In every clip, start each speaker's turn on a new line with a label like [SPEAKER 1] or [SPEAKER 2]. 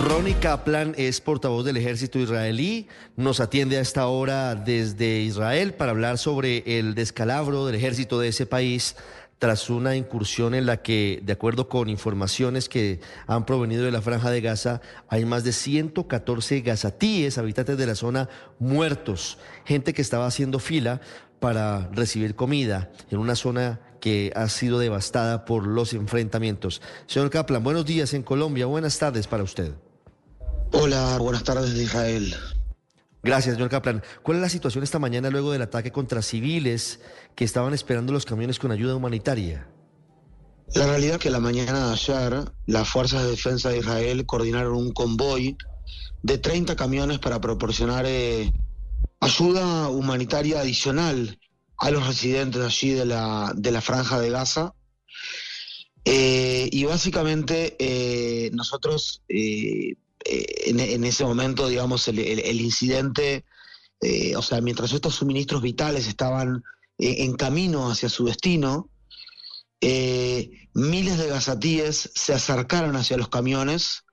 [SPEAKER 1] Ronnie Kaplan es portavoz del ejército israelí. Nos atiende a esta hora desde Israel para hablar sobre el descalabro del ejército de ese país tras una incursión en la que, de acuerdo con informaciones que han provenido de la franja de Gaza, hay más de 114 gazatíes, habitantes de la zona, muertos, gente que estaba haciendo fila para recibir comida en una zona que ha sido devastada por los enfrentamientos. Señor Kaplan, buenos días en Colombia, buenas tardes para usted.
[SPEAKER 2] Hola, buenas tardes de Israel.
[SPEAKER 1] Gracias, señor Kaplan. ¿Cuál es la situación esta mañana luego del ataque contra civiles que estaban esperando los camiones con ayuda humanitaria?
[SPEAKER 2] La realidad es que la mañana de ayer las Fuerzas de Defensa de Israel coordinaron un convoy de 30 camiones para proporcionar eh, ayuda humanitaria adicional a los residentes allí de la, de la franja de Gaza. Eh, y básicamente eh, nosotros eh, en, ese momento, digamos, el, incidente, o sea, mientras estos suministros vitales estaban en camino hacia su destino, miles de gazatíes se acercaron hacia los camiones,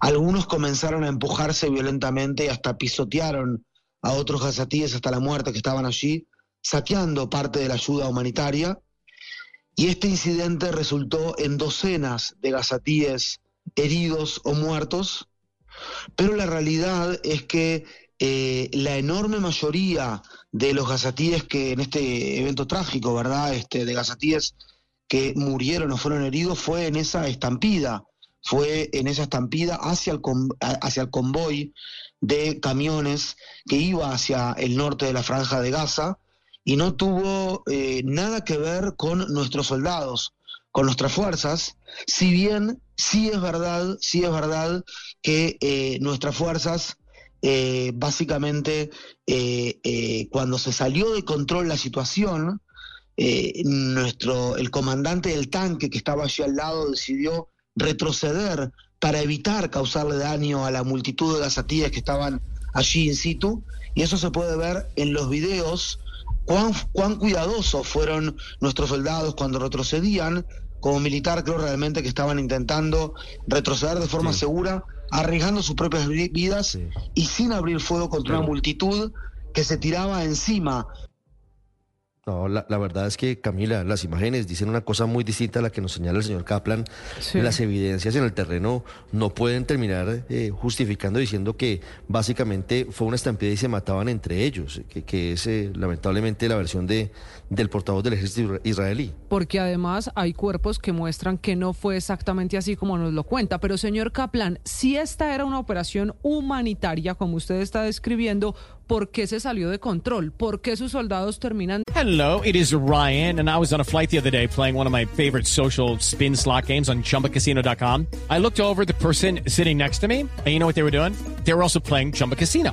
[SPEAKER 2] algunos comenzaron a empujarse violentamente y hasta pisotearon a otros gazatíes hasta la muerte que estaban allí, saqueando parte de la ayuda humanitaria. Y este incidente resultó en docenas de gazatíes heridos o muertos, pero la realidad es que eh, la enorme mayoría de los gazatíes que en este evento trágico, ¿verdad? Este, de gazatíes que murieron o fueron heridos fue en esa estampida, fue en esa estampida hacia el, hacia el convoy de camiones que iba hacia el norte de la franja de Gaza y no tuvo eh, nada que ver con nuestros soldados, con nuestras fuerzas, si bien sí es verdad, sí es verdad que eh, nuestras fuerzas eh, básicamente eh, cuando se salió de control la situación, nuestro el comandante del tanque que estaba allí al lado decidió retroceder para evitar causarle daño a la multitud de gazatíes que estaban allí in situ. Y eso se puede ver en los videos cuán, cuán cuidadosos fueron nuestros soldados cuando retrocedían. Como militar creo realmente que estaban intentando retroceder de forma segura, arriesgando sus propias vidas y sin abrir fuego contra una multitud que se tiraba encima
[SPEAKER 1] no, la, verdad es que, Camila, las imágenes dicen una cosa muy distinta a la que nos señala el señor Kaplan. Las evidencias en el terreno no pueden terminar eh, justificando diciendo que básicamente fue una estampida y se mataban entre ellos, que, es eh, lamentablemente la versión de, del portavoz del ejército israelí.
[SPEAKER 3] Porque además hay cuerpos que muestran que no fue exactamente así como nos lo cuenta. Pero, señor Kaplan, si esta era una operación humanitaria, como usted está describiendo, ¿por qué se salió de control? ¿Por qué sus soldados terminan?
[SPEAKER 4] Hello, it is Ryan, and I was on a flight the other day playing one of my favorite social spin slot games on chumbacasino.com. I looked over the person sitting next to me, and you know what they were doing? They were also playing Chumba Casino.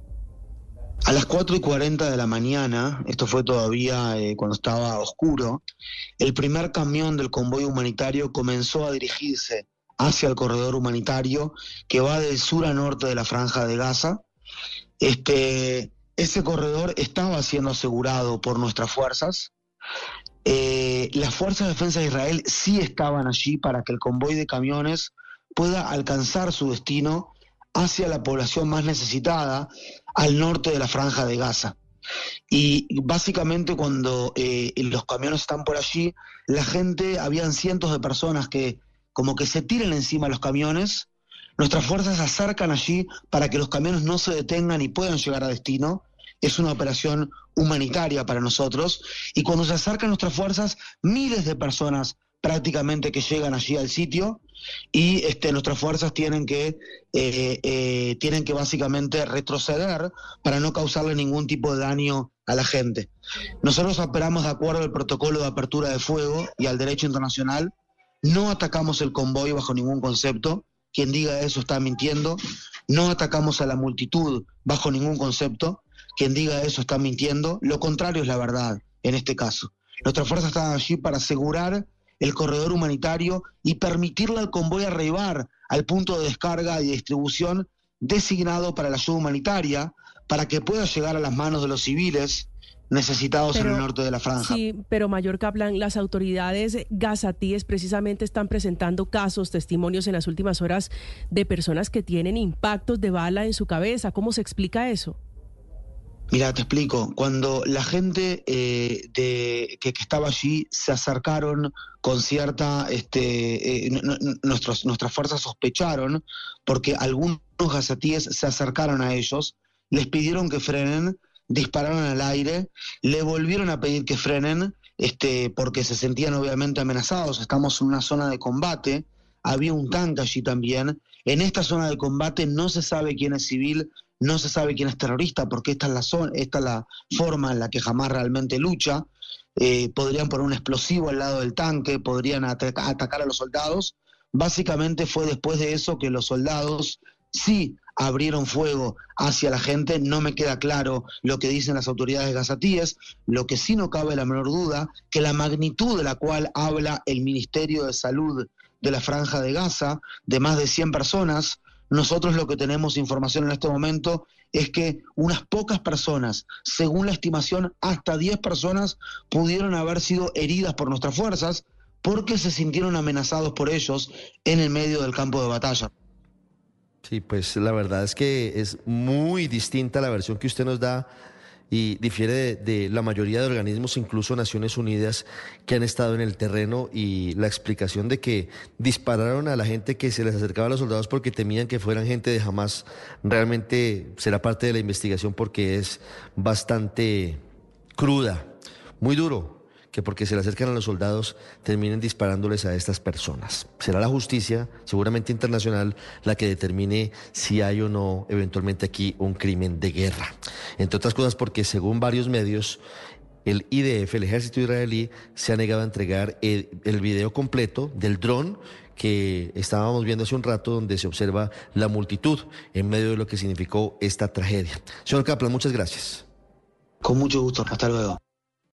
[SPEAKER 2] A las 4 y 40 de la mañana, esto fue todavía eh, cuando estaba oscuro, el primer camión del convoy humanitario comenzó a dirigirse hacia el corredor humanitario que va del sur a norte de la franja de Gaza este, ese corredor estaba siendo asegurado por nuestras fuerzas. Eh, las fuerzas de defensa de Israel sí estaban allí para que el convoy de camiones pueda alcanzar su destino hacia la población más necesitada al norte de la franja de Gaza. Y básicamente cuando eh, los camiones están por allí, la gente, habían cientos de personas que como que se tiran encima los camiones. Nuestras fuerzas se acercan allí para que los camiones no se detengan y puedan llegar a destino. Es una operación humanitaria para nosotros. Y cuando se acercan nuestras fuerzas, miles de personas prácticamente que llegan allí al sitio y este, nuestras fuerzas tienen que, eh, eh, tienen que básicamente retroceder para no causarle ningún tipo de daño a la gente. Nosotros operamos de acuerdo al protocolo de apertura de fuego y al derecho internacional, no atacamos el convoy bajo ningún concepto, quien diga eso está mintiendo, no atacamos a la multitud bajo ningún concepto, quien diga eso está mintiendo, lo contrario es la verdad en este caso. Nuestras fuerzas están allí para asegurar el corredor humanitario y permitirle al convoy arribar al punto de descarga y distribución designado para la ayuda humanitaria, para que pueda llegar a las manos de los civiles necesitados en el norte de la franja.
[SPEAKER 5] Sí, pero Mayor Kaplan, las autoridades gazatíes precisamente están presentando casos, testimonios en las últimas horas de personas que tienen impactos de bala en su cabeza. ¿Cómo se explica eso?
[SPEAKER 2] Mira, te explico. Cuando la gente eh, de, que, estaba allí se acercaron con cierta, este, eh, nuestras fuerzas sospecharon, porque algunos gazatíes se acercaron a ellos, les pidieron que frenen, dispararon al aire, le volvieron a pedir que frenen, este, porque se sentían obviamente amenazados. Estamos en una zona de combate, había un tanque allí también. En esta zona de combate no se sabe quién es civil, no se sabe quién es terrorista porque esta es la, zona, esta es la forma en la que jamás realmente lucha. Eh, podrían poner un explosivo al lado del tanque, podrían atacar a los soldados. Básicamente fue después de eso que los soldados sí abrieron fuego hacia la gente. No me queda claro lo que dicen las autoridades gazatíes. Lo que sí no cabe la menor duda, que la magnitud de la cual habla el Ministerio de Salud de la Franja de Gaza, de más de 100 personas, nosotros lo que tenemos información en este momento es que unas pocas personas, según la estimación, hasta 10 personas pudieron haber sido heridas por nuestras fuerzas porque se sintieron amenazados por ellos en el medio del campo de batalla.
[SPEAKER 1] Sí, pues la verdad es que es muy distinta la versión que usted nos da y difiere de, la mayoría de organismos, incluso Naciones Unidas, que han estado en el terreno y la explicación de que dispararon a la gente que se les acercaba a los soldados porque temían que fueran gente de jamás, realmente será parte de la investigación porque es bastante cruda, muy duro que porque se le acercan a los soldados terminen disparándoles a estas personas. Será la justicia, seguramente internacional, la que determine si hay o no eventualmente aquí un crimen de guerra. Entre otras cosas porque según varios medios, el IDF, el ejército israelí, se ha negado a entregar el, video completo del dron que estábamos viendo hace un rato, donde se observa la multitud en medio de lo que significó esta tragedia. Señor Kaplan, muchas gracias.
[SPEAKER 2] Con mucho gusto, hasta luego.